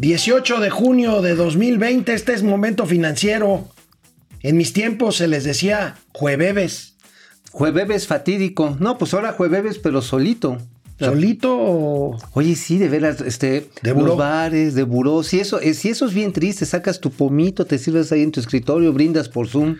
18 de junio de 2020, este es momento financiero. En mis tiempos se les decía jueves. Jueves fatídico. No, pues ahora jueves, pero solito. ¿Solito o...? Oye, sí, de veras, este, De los bares, de buró, si eso, eh, si eso es bien triste, sacas tu pomito, te sirves ahí en tu escritorio, brindas por Zoom.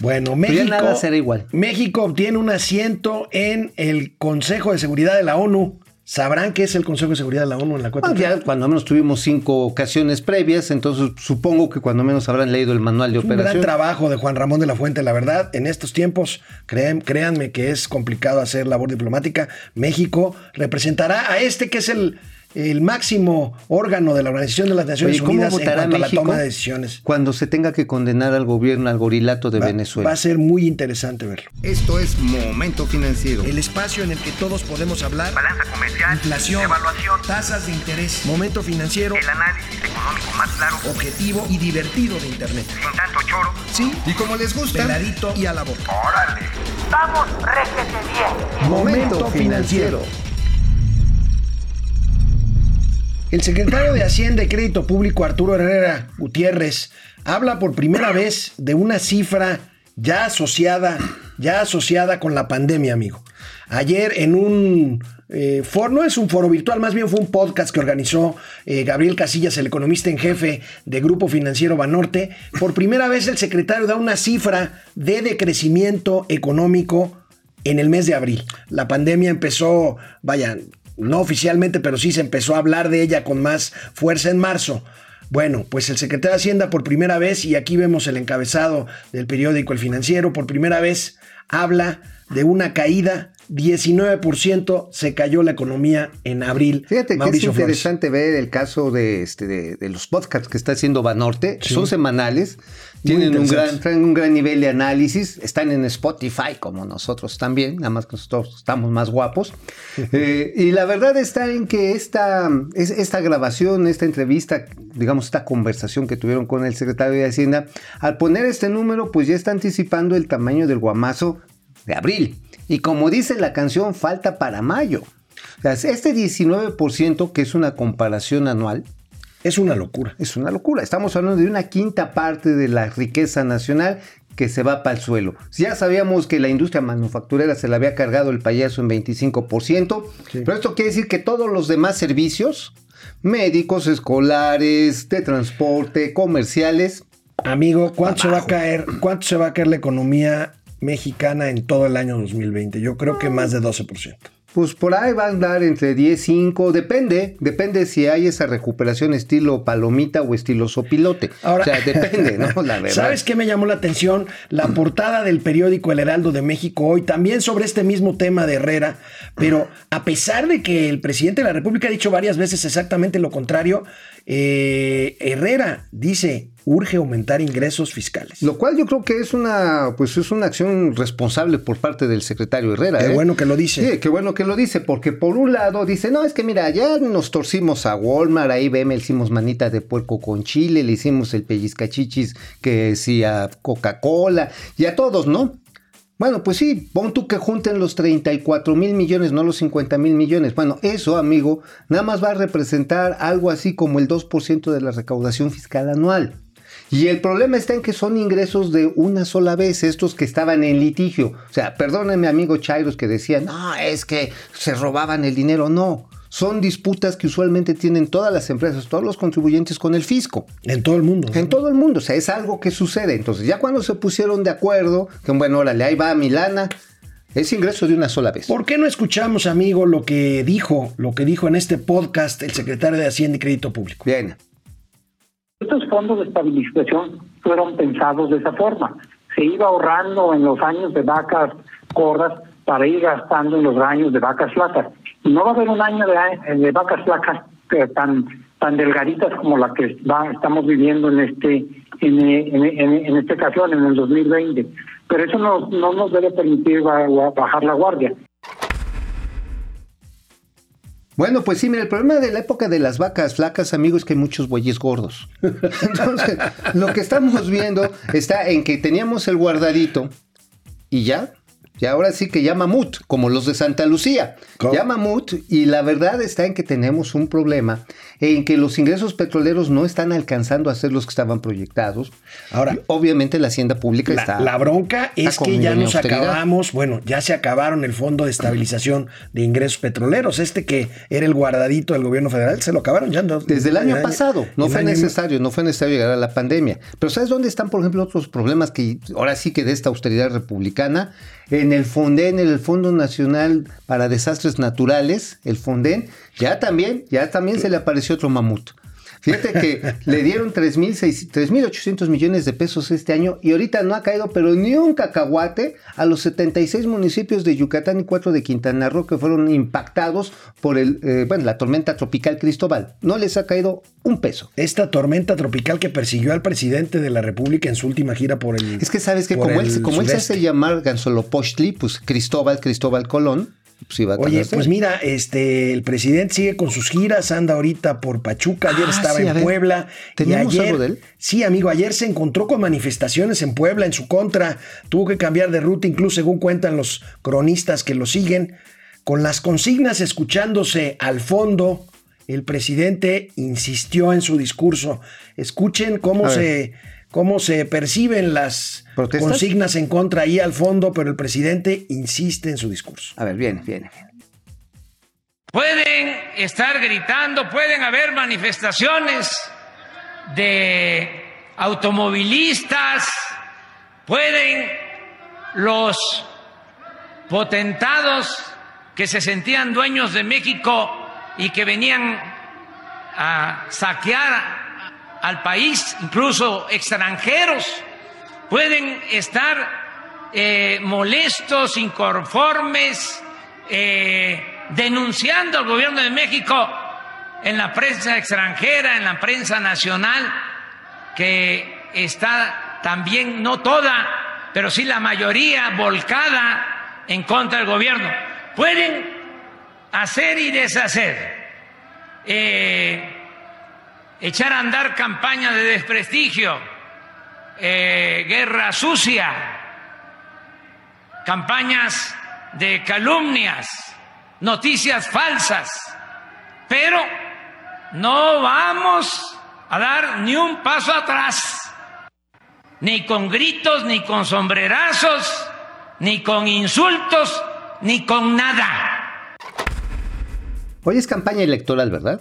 Bueno, Pero ya México, nada será igual. México obtiene un asiento en el Consejo de Seguridad de la ONU. ¿Sabrán qué es el Consejo de Seguridad de la ONU en la 4 Bueno, ya cuando menos tuvimos cinco ocasiones previas, entonces supongo que cuando menos habrán leído el manual de Un gran trabajo de Juan Ramón de la Fuente, la verdad. En estos tiempos, crean- créanme que es complicado hacer labor diplomática. México representará a este que es el, el máximo órgano de la Organización de las Naciones Oye, ¿cómo Unidas en cuanto a la toma de decisiones. cuando se tenga que condenar al gobierno, al gorilato de Va, Venezuela? va a ser muy interesante verlo. Esto es Momento Financiero. El espacio en el que todos podemos hablar. balanza comercial, Inflación, evaluación, tasas de interés, momento financiero, el análisis económico más claro, objetivo y divertido de Internet. sin tanto choro. Sí, Y como les gusta, peladito y a la boca. ¡Órale! ¡Vamos, réjete bien! Momento financiero. El secretario de Hacienda y Crédito Público, Arturo Herrera Gutiérrez, habla por primera vez de una cifra ya asociada, ya asociada con la pandemia, amigo. Ayer en un eh, foro, no es un foro virtual, más bien fue un podcast que organizó eh, Gabriel Casillas, el economista en jefe de Grupo Financiero Banorte. Por primera vez el secretario da una cifra de decrecimiento económico en el mes de abril. La pandemia empezó, vaya, no oficialmente, pero sí se empezó a hablar de ella con más fuerza en marzo. Bueno, pues el secretario de Hacienda por primera vez, y aquí vemos el encabezado del periódico El Financiero, por primera vez habla de una caída, 19% se cayó la economía en abril. Fíjate que es Flores. interesante ver el caso de, este, de, de los podcasts que está haciendo Banorte. Son semanales, tienen un gran, traen un gran nivel de análisis, están en Spotify como nosotros también, nada más que nosotros estamos más guapos. Eh, y la verdad está en que esta, es- esta grabación, esta entrevista, digamos, esta conversación que tuvieron con el secretario de Hacienda, al poner este número, pues ya está anticipando el tamaño del guamazo de abril. Y como dice la canción, falta para mayo. O sea, este 19%, que es una comparación anual, Es una locura. es una locura. Estamos hablando de una quinta parte de la riqueza nacional que se va para el suelo. Ya sabíamos que la industria manufacturera se la había cargado el payaso en 25%, pero esto quiere decir que todos los demás servicios, médicos, escolares, de transporte, comerciales, Amigo, ¿cuánto se va a caer? ¿Cuánto se va a caer la economía mexicana en todo el año 2020? Yo creo que más de 12%. Pues por ahí va a andar entre 10, 5, depende, depende si hay esa recuperación estilo palomita o estilo sopilote. Ahora- o sea, depende, ¿no? La verdad. ¿Sabes qué me llamó la atención? La portada del periódico El Heraldo de México hoy, también sobre este mismo tema de Herrera, pero a pesar de que el presidente de la República ha dicho varias veces exactamente lo contrario, eh, Herrera dice, urge aumentar ingresos fiscales. Lo cual yo creo que es una, pues es una acción responsable por parte del secretario Herrera. Qué ¿eh? bueno que lo dice. Sí, qué bueno que lo dice, porque por un lado dice, no, es que mira, ya nos torcimos a Walmart, ahí veme, le hicimos manita de puerco con chile, le hicimos el pellizcachichis que sí a Coca-Cola y a todos, ¿no? Bueno, pues sí, pon tú que junten los 34 mil millones, no los 50 mil millones. Bueno, eso, amigo, nada más va a representar algo así como el 2% de la recaudación fiscal anual. Y el problema está en que son ingresos de una sola vez, estos que estaban en litigio. O sea, perdónenme, amigo Chairos, que decían, no, es que se robaban el dinero. No, son disputas que usualmente tienen todas las empresas, todos los contribuyentes con el fisco. En todo el mundo. En todo el mundo, o sea, es algo que sucede. Entonces, ya cuando se pusieron de acuerdo, que bueno, órale, ahí va mi lana, es ingreso de una sola vez. ¿Por qué no escuchamos, amigo, lo que dijo, lo que dijo en este podcast el secretario de Hacienda y Crédito Público? Bien. Estos fondos de estabilización fueron pensados de esa forma. Se iba ahorrando en los años de vacas gordas para ir gastando en los años de vacas flacas. No va a haber un año de, de vacas flacas eh, tan tan delgaditas como la que va- estamos viviendo en este en, eh, en, en- en esta ocasión, en el 2020. Pero eso no, no nos debe permitir ba- bajar la guardia. Bueno, pues sí, mira, el problema de la época de las vacas flacas, amigos, es que hay muchos bueyes gordos. Entonces, lo que estamos viendo está en que teníamos el guardadito y ya. Y ahora sí que ya mamut, como los de Santa Lucía. ¿Cómo? Ya mamut, y la verdad está en que tenemos un problema en que los ingresos petroleros no están alcanzando a ser los que estaban proyectados. Ahora- obviamente la hacienda pública La, está. la bronca es que ya nos austeridad. acabamos, bueno, ya se acabaron el Fondo de Estabilización de Ingresos Petroleros, este que era el guardadito del gobierno federal, se lo acabaron ya. no- Desde el año pasado, no fue año necesario, no fue necesario llegar a la pandemia. Pero ¿sabes dónde están, por ejemplo, otros problemas que ahora sí que de esta austeridad republicana? En el FONDEN, en el Fondo Nacional para Desastres Naturales, el FONDEN, ya también, ya también se le apareció otro mamut. Fíjate que le dieron 3.600 3.800 millones de pesos este año y ahorita no ha caído, pero ni un cacahuate a los 76 municipios de Yucatán y 4 de Quintana Roo que fueron impactados por el, eh, bueno, la tormenta tropical Cristóbal. No les ha caído un peso. Esta tormenta tropical que persiguió al presidente de la República en su última gira por el. Es que sabes que como él, el como él se hace llamar Gansolopostli, pues Cristóbal, Cristóbal Colón, pues a Oye, pues mira, este, el presidente sigue con sus giras, anda ahorita por Pachuca, ayer Ah, estaba sí, en ver. Puebla. y ¿Tenemos ayer, algo de él? Sí, amigo, ayer se encontró con manifestaciones en Puebla en su contra, tuvo que cambiar de ruta, incluso según cuentan los cronistas que lo siguen, con las consignas escuchándose al fondo. El presidente insistió en su discurso. Escuchen cómo se, cómo se perciben las ¿Protestas? consignas en contra ahí al fondo, pero el presidente insiste en su discurso. A ver, viene, viene, viene. Pueden estar gritando, pueden haber manifestaciones de automovilistas, pueden los potentados que se sentían dueños de México y que venían a saquear al país, incluso extranjeros, pueden estar eh, molestos, inconformes, eh, denunciando al gobierno de México en la prensa extranjera, en la prensa nacional, que está también, no toda, pero sí la mayoría volcada en contra del gobierno. Pueden hacer y deshacer, eh, echar a andar campañas de desprestigio, eh, guerra sucia, campañas de calumnias, noticias falsas, pero no vamos a dar ni un paso atrás, ni con gritos, ni con sombrerazos, ni con insultos, ni con nada. Hoy es campaña electoral, ¿verdad?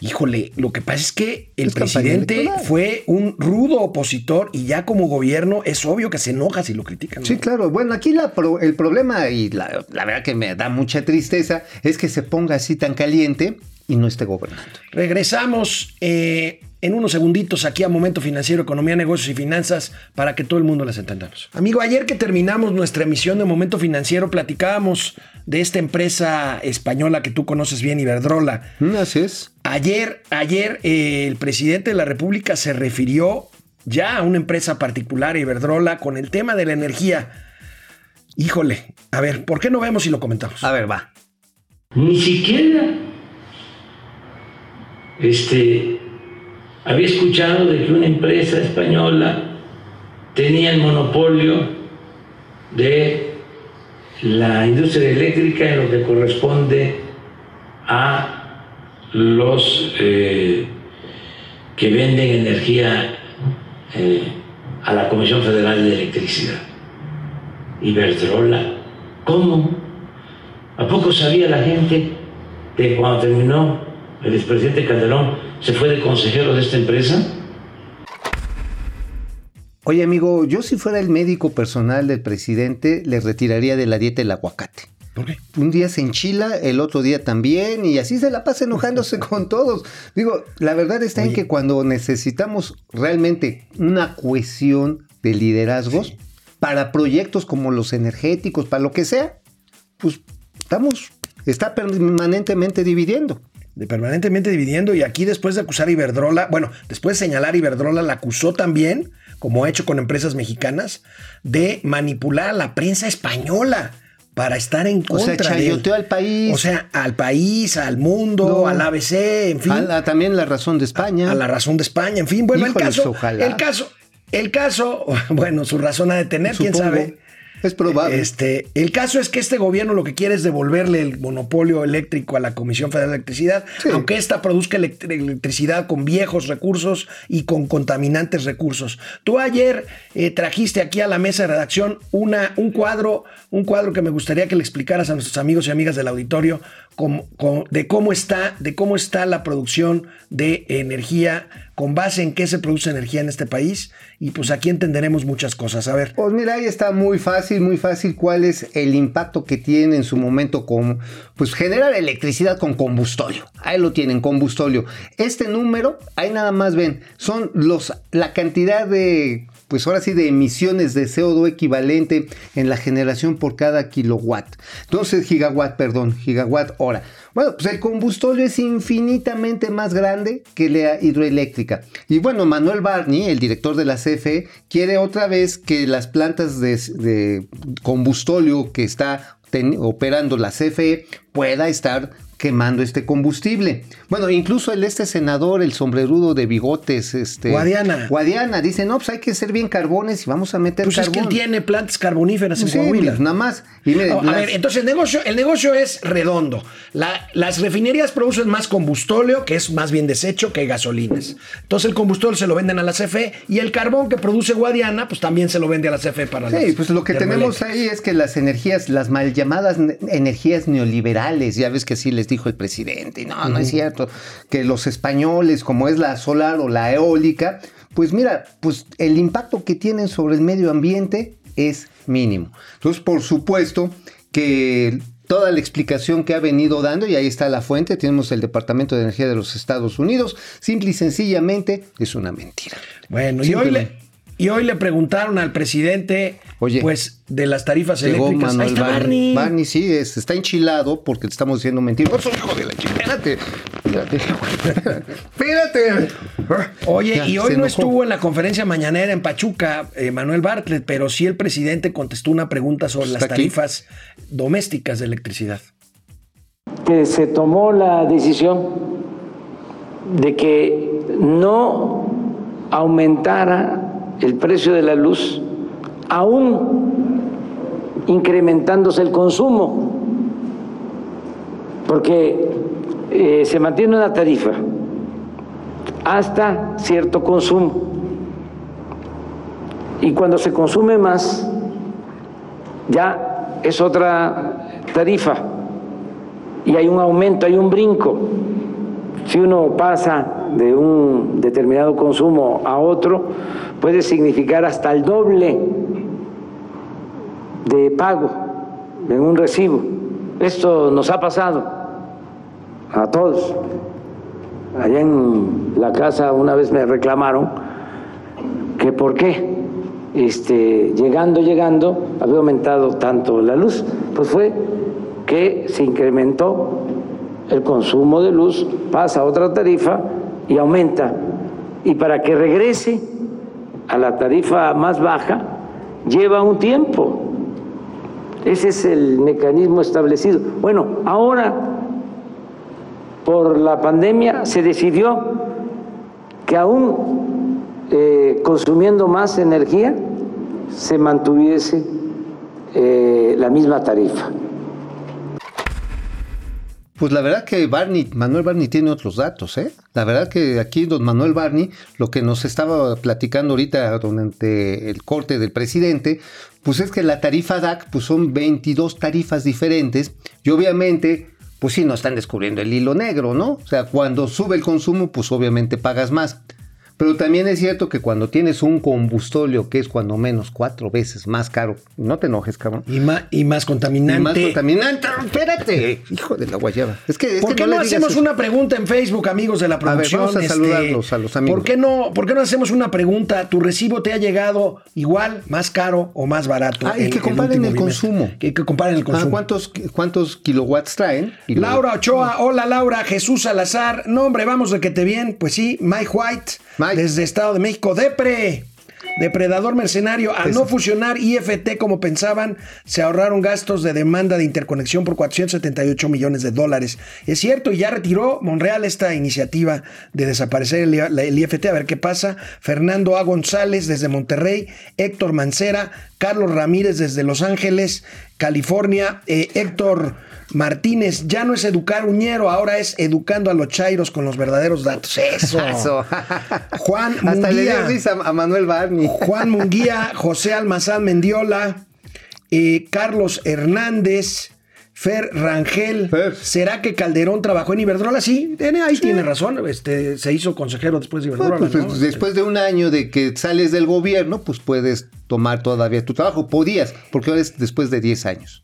Híjole, lo que pasa es que el presidente fue un rudo opositor y ya como gobierno es obvio que se enoja si lo critican. ¿no? Sí, claro. Bueno, aquí la pro- el problema, y la, la verdad que me da mucha tristeza, es que se ponga así tan caliente y no esté gobernando. Regresamos eh, en unos segunditos aquí a Momento Financiero, Economía, Negocios y Finanzas para que todo el mundo las entendamos. Amigo, ayer que terminamos nuestra emisión de Momento Financiero platicábamos de esta empresa española que tú conoces bien, Iberdrola. Mm, Así es. Ayer, ayer eh, el presidente de la República se refirió ya a una empresa particular, Iberdrola, con el tema de la energía. Híjole, a ver, ¿por qué no vemos y lo comentamos? A ver, va. Ni siquiera este, había escuchado de que una empresa española tenía el monopolio de la industria eléctrica en lo que corresponde a los eh, que venden energía eh, a la Comisión Federal de Electricidad. Iberdrola. ¿Cómo? ¿A poco sabía la gente que cuando terminó el expresidente Calderón se fue de consejero de esta empresa? Oye, amigo, yo si fuera el médico personal del presidente, le retiraría de la dieta el aguacate. ¿Por qué? Un día se enchila, el otro día también, y así se la pasa enojándose con todos. Digo, la verdad está en Oye. que cuando necesitamos realmente una cohesión de liderazgos para proyectos como los energéticos, para lo que sea, pues estamos, está permanentemente dividiendo. De permanentemente dividiendo y aquí después de acusar a Iberdrola, bueno, después de señalar a Iberdrola, la acusó también, como ha hecho con empresas mexicanas, de manipular a la prensa española para estar en O sea, contra de él. chayoteó al país. O sea, al país, al mundo, No. al ABC, en fin. A la- también la razón de España. a la razón de España, en fin, bueno, Híjoles, el caso, ojalá. el caso, el caso, bueno, su razón ha de tener, quién sabe. Es probable. Este, el caso es que este gobierno lo que quiere es devolverle el monopolio eléctrico a la Comisión Federal de Electricidad, Sí. aunque esta produzca elect- electricidad con viejos recursos y con contaminantes recursos. Tú ayer eh, trajiste aquí a la mesa de redacción una, un cuadro, un cuadro que me gustaría que le explicaras a nuestros amigos y amigas del auditorio de cómo está, de cómo está la producción de energía, con base en qué se produce energía en este país, y pues aquí entenderemos muchas cosas. A ver. Pues mira, ahí está muy fácil, muy fácil cuál es el impacto que tiene en su momento con, pues generar electricidad con combustóleo. Ahí lo tienen, combustóleo. Este número, ahí nada más ven, son los, la cantidad de, pues ahora sí, de emisiones de CO2 equivalente en la generación por cada kilowatt. Entonces, gigawatt, perdón, gigawatt hora. Bueno, pues el combustóleo es infinitamente más grande que la hidroeléctrica. Y bueno, Manuel Barney, el director de la CFE, quiere otra vez que las plantas de, de combustóleo que está operando la CFE pueda estar quemando este combustible. Bueno, incluso el este senador, el sombrerudo de bigotes, este Guadiana. Guadiana dice, "No, pues hay que hacer bien carbones y vamos a meter Pues es carbón." que él tiene plantas carboníferas en Sí, Coahuila. nada más. Y No, a ver, entonces el negocio, el negocio es redondo. La- las refinerías producen más combustóleo, que es más bien desecho, que gasolinas. Entonces el combustóleo se lo venden a la CFE y el carbón que produce Guadiana, pues también se lo vende a la CFE para Sí, las pues lo que tenemos ahí es que las energías, las mal llamadas ne- energías neoliberales, ya ves que sí les dijo el presidente, y no, no es cierto, que los españoles, como es la solar o la eólica, pues mira, pues el impacto que tienen sobre el medio ambiente es mínimo. Entonces, por supuesto que toda la explicación que ha venido dando, y ahí está la fuente, tenemos el Departamento de Energía de los Estados Unidos, simple y sencillamente es una mentira. Bueno, y hoy, le, y hoy le preguntaron al presidente, Oye, pues, de las tarifas Llegó eléctricas. Ahí Manuel está Barney. Barney, sí, es- está enchilado porque le estamos diciendo mentiras. hijo de la chingada! Espérate. Espérate. Espérate. Oye, Ya, y hoy no estuvo en la conferencia mañanera en Pachuca, eh, Manuel Bartlett, pero sí el presidente contestó una pregunta sobre las ¿Está aquí? tarifas domésticas de electricidad. que se tomó la decisión de que no aumentara el precio de la luz, aún incrementándose el consumo, porque eh, se mantiene una tarifa hasta cierto consumo. Y cuando se consume más, ya es otra tarifa y hay un aumento, hay un brinco. Si uno pasa de un determinado consumo a otro, puede significar hasta el doble de pago en un recibo. Esto nos ha pasado a todos. Allá en la casa una vez me reclamaron que por qué este, llegando, llegando, había aumentado tanto la luz. Pues fue que se incrementó el consumo de luz, pasa a otra tarifa y aumenta. Y para que regrese a la tarifa más baja, lleva un tiempo. Ese es el mecanismo establecido. Bueno, ahora, por la pandemia, se decidió que aún eh, consumiendo más energía, se mantuviese eh, la misma tarifa. Pues la verdad que Barney, Manuel Barney tiene otros datos, ¿eh? La verdad que aquí don Manuel Barney, lo que nos estaba platicando ahorita durante el corte del presidente, pues es que la tarifa DAC pues son 22 tarifas diferentes y obviamente pues sí no están descubriendo el hilo negro, ¿no? O sea, cuando sube el consumo pues obviamente pagas más. Pero también es cierto que cuando tienes un combustóleo que es cuando menos cuatro veces más caro, no te enojes, cabrón. Y más, y más Y contaminante. más contaminante. Espérate, hijo de la guayaba. Es que, es ¿Por qué no, hacemos eso. una pregunta en Facebook, amigos de la ver, producción? vamos a Este, saludarlos a los amigos. ¿por qué, no, ¿Por qué no hacemos una pregunta? ¿Tu recibo te ha llegado igual, más caro o más barato? Ah, y que comparen el consumo. Que, que comparen el Ah, consumo. ¿cuántos, ¿Cuántos kilowatts traen? Y Laura Ochoa, hola Laura, Jesús Salazar, no hombre, vamos de que te bien, pues sí, Mike White, Mike. Desde Estado de México, Depre. Depredador mercenario. Al no fusionar IFT como pensaban, se ahorraron gastos de demanda de interconexión por 478 millones de dólares. Es cierto, y ya retiró Monreal esta iniciativa de desaparecer el, el IFT. A ver qué pasa. Fernando A. González desde Monterrey. Héctor Mancera. Carlos Ramírez desde Los Ángeles, California. Eh, Héctor Martínez, ya no es educar uñero, ahora es educando a los chairos con los verdaderos datos. Eso. Eso. Juan Hasta le dio Munguía. risa a Manuel Barney. Juan Munguía, José Almazán Mendiola, eh, Carlos Hernández, Fer Rangel. Fer. ¿Será que Calderón trabajó en Iberdrola? Sí, tiene- ahí tiene razón. Este, se hizo consejero después de Iberdrola. Bueno, pues, ¿no? Después de un año de que sales del gobierno, pues puedes tomar todavía tu trabajo. Podías, porque ahora es después de 10 años.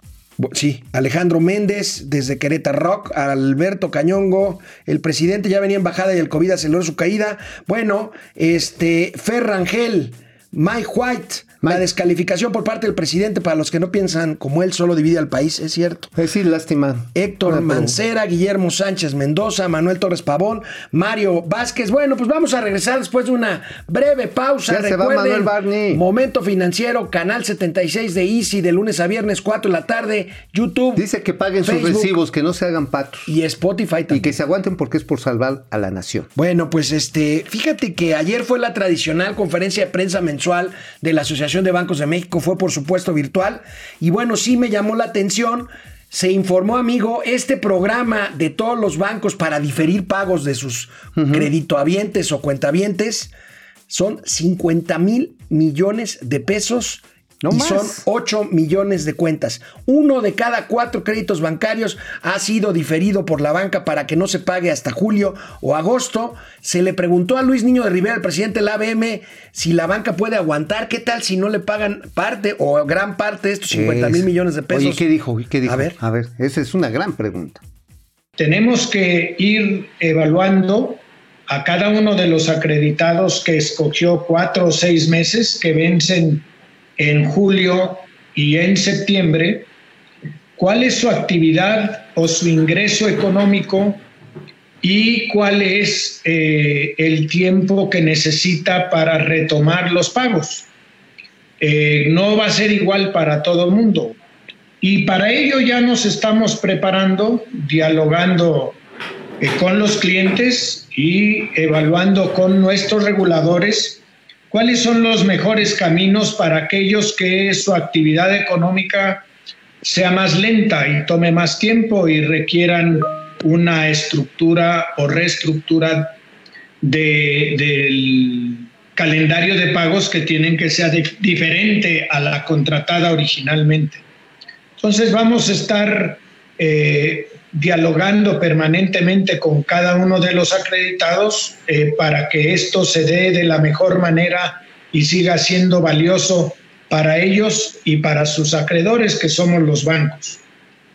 Sí, Alejandro Méndez desde Querétaro Rock, Alberto Cañongo, el presidente ya venía en bajada y el COVID aceleró su caída. Bueno, este, Fer Rangel, Mike White, la descalificación por parte del presidente para los que no piensan como él solo divide al país, es cierto. Es decir, lástima. Héctor Mancera, Guillermo Sánchez Mendoza, Manuel Torres Pavón, Mario Vázquez. Bueno, pues vamos a regresar después de una breve pausa. Ya se va Recuerden, Manuel Barney. Momento Financiero, Canal 76 de Easy, de lunes a viernes, 4 de la tarde, YouTube. Dice que paguen sus recibos, que no se hagan patos. Y Spotify Y también. que se aguanten porque es por salvar a la nación. Bueno, pues este, fíjate que ayer fue la tradicional conferencia de prensa mensual de la Asociación de Bancos de México, fue por supuesto virtual, y bueno, sí me llamó la atención. Se informó, amigo, este programa de todos los bancos para diferir pagos de sus creditohabientes o cuentavientes son 50 mil millones de pesos No y más. son 8 millones de cuentas. Uno de cada cuatro créditos bancarios ha sido diferido por la banca para que no se pague hasta julio o agosto. Se le preguntó a Luis Niño de Rivera, el presidente de la ABM, si la banca puede aguantar. ¿Qué tal si no le pagan parte o gran parte de estos 50 mil Es- millones de pesos? Oye, ¿qué dijo? ¿Qué dijo? A ver. A ver, esa es una gran pregunta. Tenemos que ir evaluando a cada uno de los acreditados que escogió cuatro o seis meses que vencen en julio y en septiembre, cuál es su actividad o su ingreso económico y cuál es eh, el tiempo que necesita para retomar los pagos. Eh, no va a ser igual para todo el mundo. Y para ello ya nos estamos preparando, dialogando eh, con los clientes y evaluando con nuestros reguladores cuáles son los mejores caminos para aquellos que su actividad económica sea más lenta y tome más tiempo y requieran una estructura o reestructura de- del calendario de pagos que tienen que ser diferente a la contratada originalmente. Entonces vamos a estar eh, dialogando permanentemente con cada uno de los acreditados eh, para que esto se dé de la mejor manera y siga siendo valioso para ellos y para sus acreedores, que somos los bancos.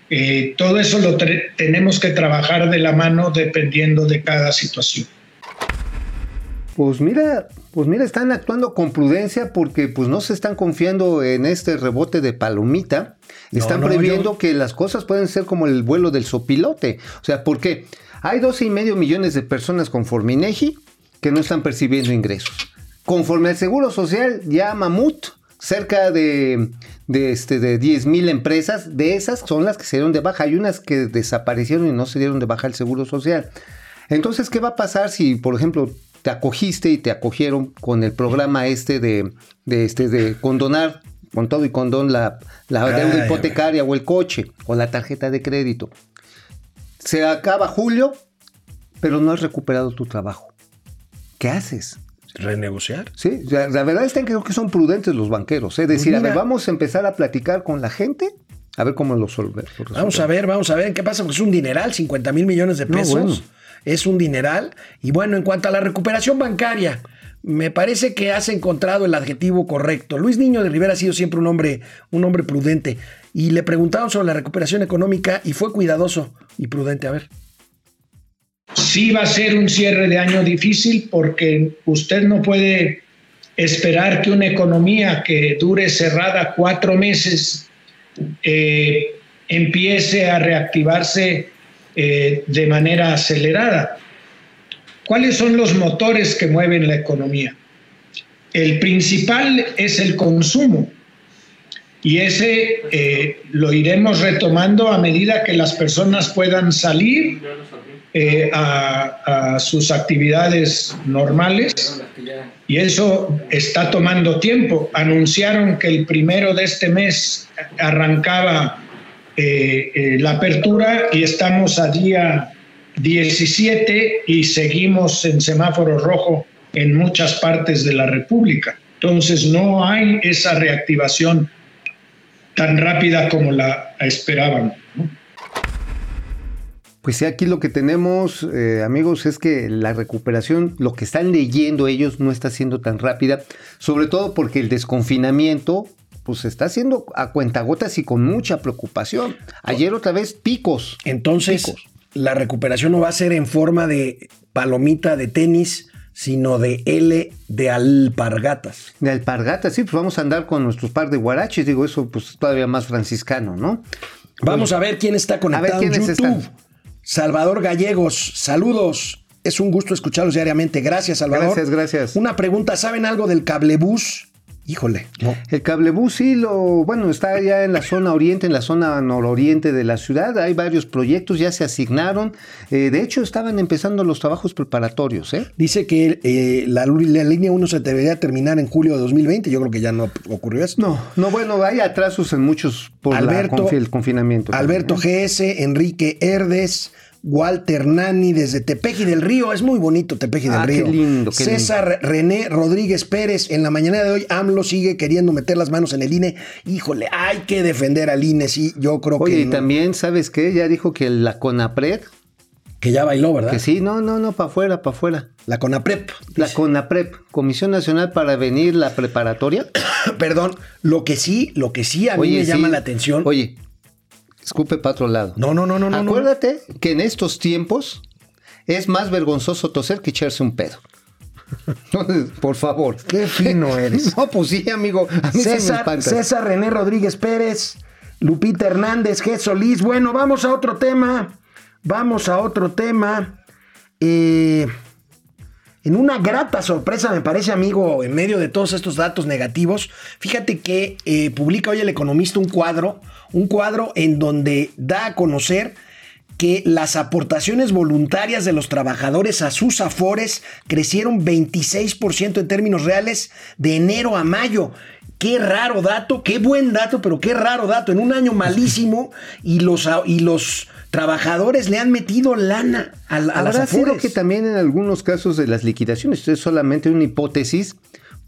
Eh, todo eso lo tenemos que trabajar de la mano dependiendo de cada situación. Pues mira, pues mira, están actuando con prudencia porque pues no se están confiando en este rebote de palomita. Están no, previendo yo- que las cosas pueden ser como el vuelo del sopilote. O sea, ¿por qué? Hay 12 y medio millones de personas conforme INEGI que no están percibiendo ingresos. Conforme al Seguro Social, ya Mamut, cerca de, de, este, de 10 mil empresas, de esas son las que se dieron de baja. Hay unas que desaparecieron y no se dieron de baja el Seguro Social. Entonces, ¿qué va a pasar si, por ejemplo, te acogiste y te acogieron con el programa este de, de, este, de condonar, con todo y condón, la, la Ay, deuda hipotecaria o el coche o la tarjeta de crédito? Se acaba julio, pero no has recuperado tu trabajo. ¿Qué haces? ¿Renegociar? Sí, la verdad es que creo que son prudentes los banqueros. Es decir, a Pues mira. ver, vamos a empezar a platicar con la gente, a ver cómo lo solve. lo Vamos a ver, vamos a ver qué pasa, porque es un dineral, 50 mil millones de No, pesos. bueno. Es un dineral. Y bueno, en cuanto a la recuperación bancaria, me parece que has encontrado el adjetivo correcto. Luis Niño de Rivera ha sido siempre un hombre, un hombre prudente. Y le preguntaron sobre la recuperación económica y fue cuidadoso y prudente. A ver. Sí va a ser un cierre de año difícil porque usted no puede esperar que una economía que dure cerrada cuatro meses eh, empiece a reactivarse eh, de manera acelerada. ¿Cuáles son los motores que mueven la economía? el principal es el consumo. Y ese eh, lo iremos retomando a medida que las personas puedan salir eh, a, a sus actividades normales. Y eso está tomando tiempo. Anunciaron que el primero de este mes arrancaba eh, eh, la apertura y estamos a día 17 y seguimos en semáforo rojo en muchas partes de la República. Entonces no hay esa reactivación tan rápida como la esperaban. Pues aquí lo que tenemos, eh, amigos, es que la recuperación, lo que están leyendo ellos, no está siendo tan rápida, sobre todo porque el desconfinamiento, pues está haciendo a cuentagotas y con mucha preocupación. Ayer otra vez picos. Entonces, Picos. la recuperación no va a ser en forma de palomita de tenis, sino de L de alpargatas. De alpargatas, sí, pues vamos a andar con nuestros par de guaraches, digo, eso pues todavía más franciscano, ¿no? Vamos a ver quién está conectado quiénes en YouTube. están. Salvador Gallegos, saludos. Es un gusto escucharlos diariamente. Gracias, Salvador. Gracias, gracias. Una pregunta, ¿saben algo del cablebús? Híjole, no. El cablebús sí lo, bueno, está ya en la zona oriente, en la zona nororiente de la ciudad. Hay varios proyectos, ya se asignaron. Eh, de hecho, estaban empezando los trabajos preparatorios, ¿eh? Dice que eh, la, la línea 1 se debería terminar en julio de 2020. Yo creo que ya no ocurrió eso. No, no, bueno, hay atrasos en muchos por la Alberto- confi- el confinamiento. Alberto GS, Enrique Herdes, Walter Nani desde Tepeji del Río. Es muy bonito Tepeji del Ah, Río. qué lindo, qué César René Rodríguez Pérez. En la mañana de hoy, AMLO sigue queriendo meter las manos en el INE. Híjole, hay que defender al INE, sí. Yo creo Oye, que, y no- también, ¿sabes qué? Ya dijo que la CONAPRED, que ya bailó, ¿verdad? que sí, no, no, no, para afuera, para afuera. La CONAPREP. La CONAPREP, Comisión Nacional para Venir la Preparatoria. Perdón, lo que sí, lo que sí a mí me sí. llama la atención. Oye, escupe para otro lado. No, no, no, no, no, no. Acuérdate que en estos tiempos es más vergonzoso toser que echarse un pedo. Entonces, por favor. Qué fino eres. No, pues sí, amigo. A mí sí me César. César René Rodríguez Pérez, Lupita Hernández, G. Solís. Bueno, vamos a otro tema. Vamos a otro tema. Eh, en una grata sorpresa, me parece, amigo, en medio de todos estos datos negativos, fíjate que eh, publica hoy el economista un cuadro, un cuadro en donde da a conocer que las aportaciones voluntarias de los trabajadores a sus afores crecieron 26% en términos reales de enero a mayo. Qué raro dato, qué buen dato, pero qué raro dato. En un año malísimo y los, y los trabajadores le han metido lana a, a las Habrá sido afores. que también en algunos casos de las liquidaciones es solamente una hipótesis,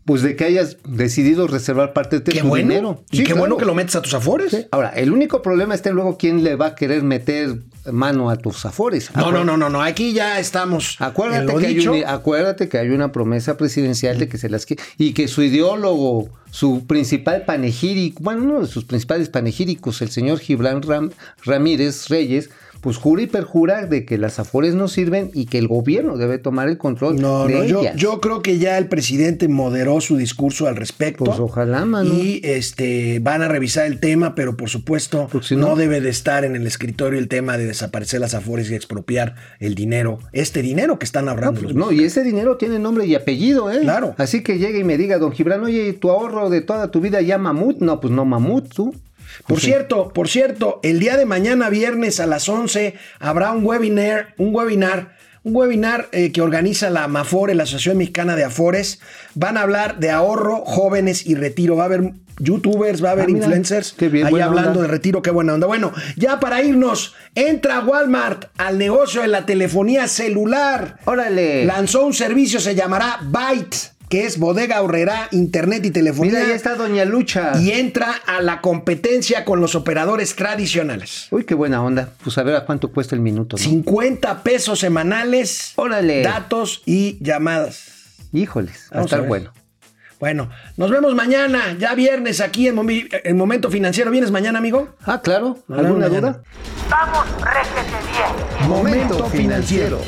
pues de que hayas decidido reservar parte de Qué tu bueno. dinero. Y Sí, qué claro. bueno que lo metes a tus afores. Sí. Ahora, el único problema está luego quién le va a querer meter mano a tus afores. No, no, no, no, no. Aquí ya estamos. Acuérdate lo que, hay dicho. un- acuérdate que hay una promesa presidencial de que se las y que su ideólogo, su principal panegírico, bueno, uno de sus principales panegíricos, el señor Gibran Ram- Ramírez Reyes, pues jura y perjura de que las afores no sirven y que el gobierno debe tomar el control No, de no, yo, ellas. yo creo que ya el presidente moderó su discurso al respecto. Pues ojalá, mano. Y este van a revisar el tema, pero por supuesto si no, no- debe de estar en el escritorio el tema de desaparecer las afores y expropiar el dinero, este dinero que están No, ahorrando pues los no, y ese dinero tiene nombre y apellido, ¿eh? Claro. Así que llegue y me diga, don Gibran, oye, ¿tu ahorro de toda tu vida ya mamut? No, pues no mamut, tú. Por cierto, por cierto, el día de mañana viernes a las 11 habrá un webinar, un webinar, un webinar eh, que organiza la Mafore, la Asociación Mexicana de Afores. Van a hablar de ahorro, jóvenes y retiro. Va a haber youtubers, va a haber Ah, mira, influencers bien, ahí hablando onda. de retiro, qué buena onda. Bueno, ya para irnos, entra Walmart al negocio de la telefonía celular. Órale. Lanzó un servicio, se llamará Byte, que es bodega ahorrera, internet y telefonía Mira, ahí está Doña Lucha. y entra a la competencia con los operadores tradicionales. Uy, qué buena onda. Pues a ver a cuánto cuesta el minuto, ¿no? 50 pesos semanales, Órale. datos y llamadas. Híjoles, va a Vamos a estar bueno. Bueno, nos vemos mañana, ya viernes aquí en, Momi- en Momento Financiero. ¿Vienes mañana, amigo? Ah, claro. ¿Alguna duda? Vamos, réjete bien. Momento Financiero.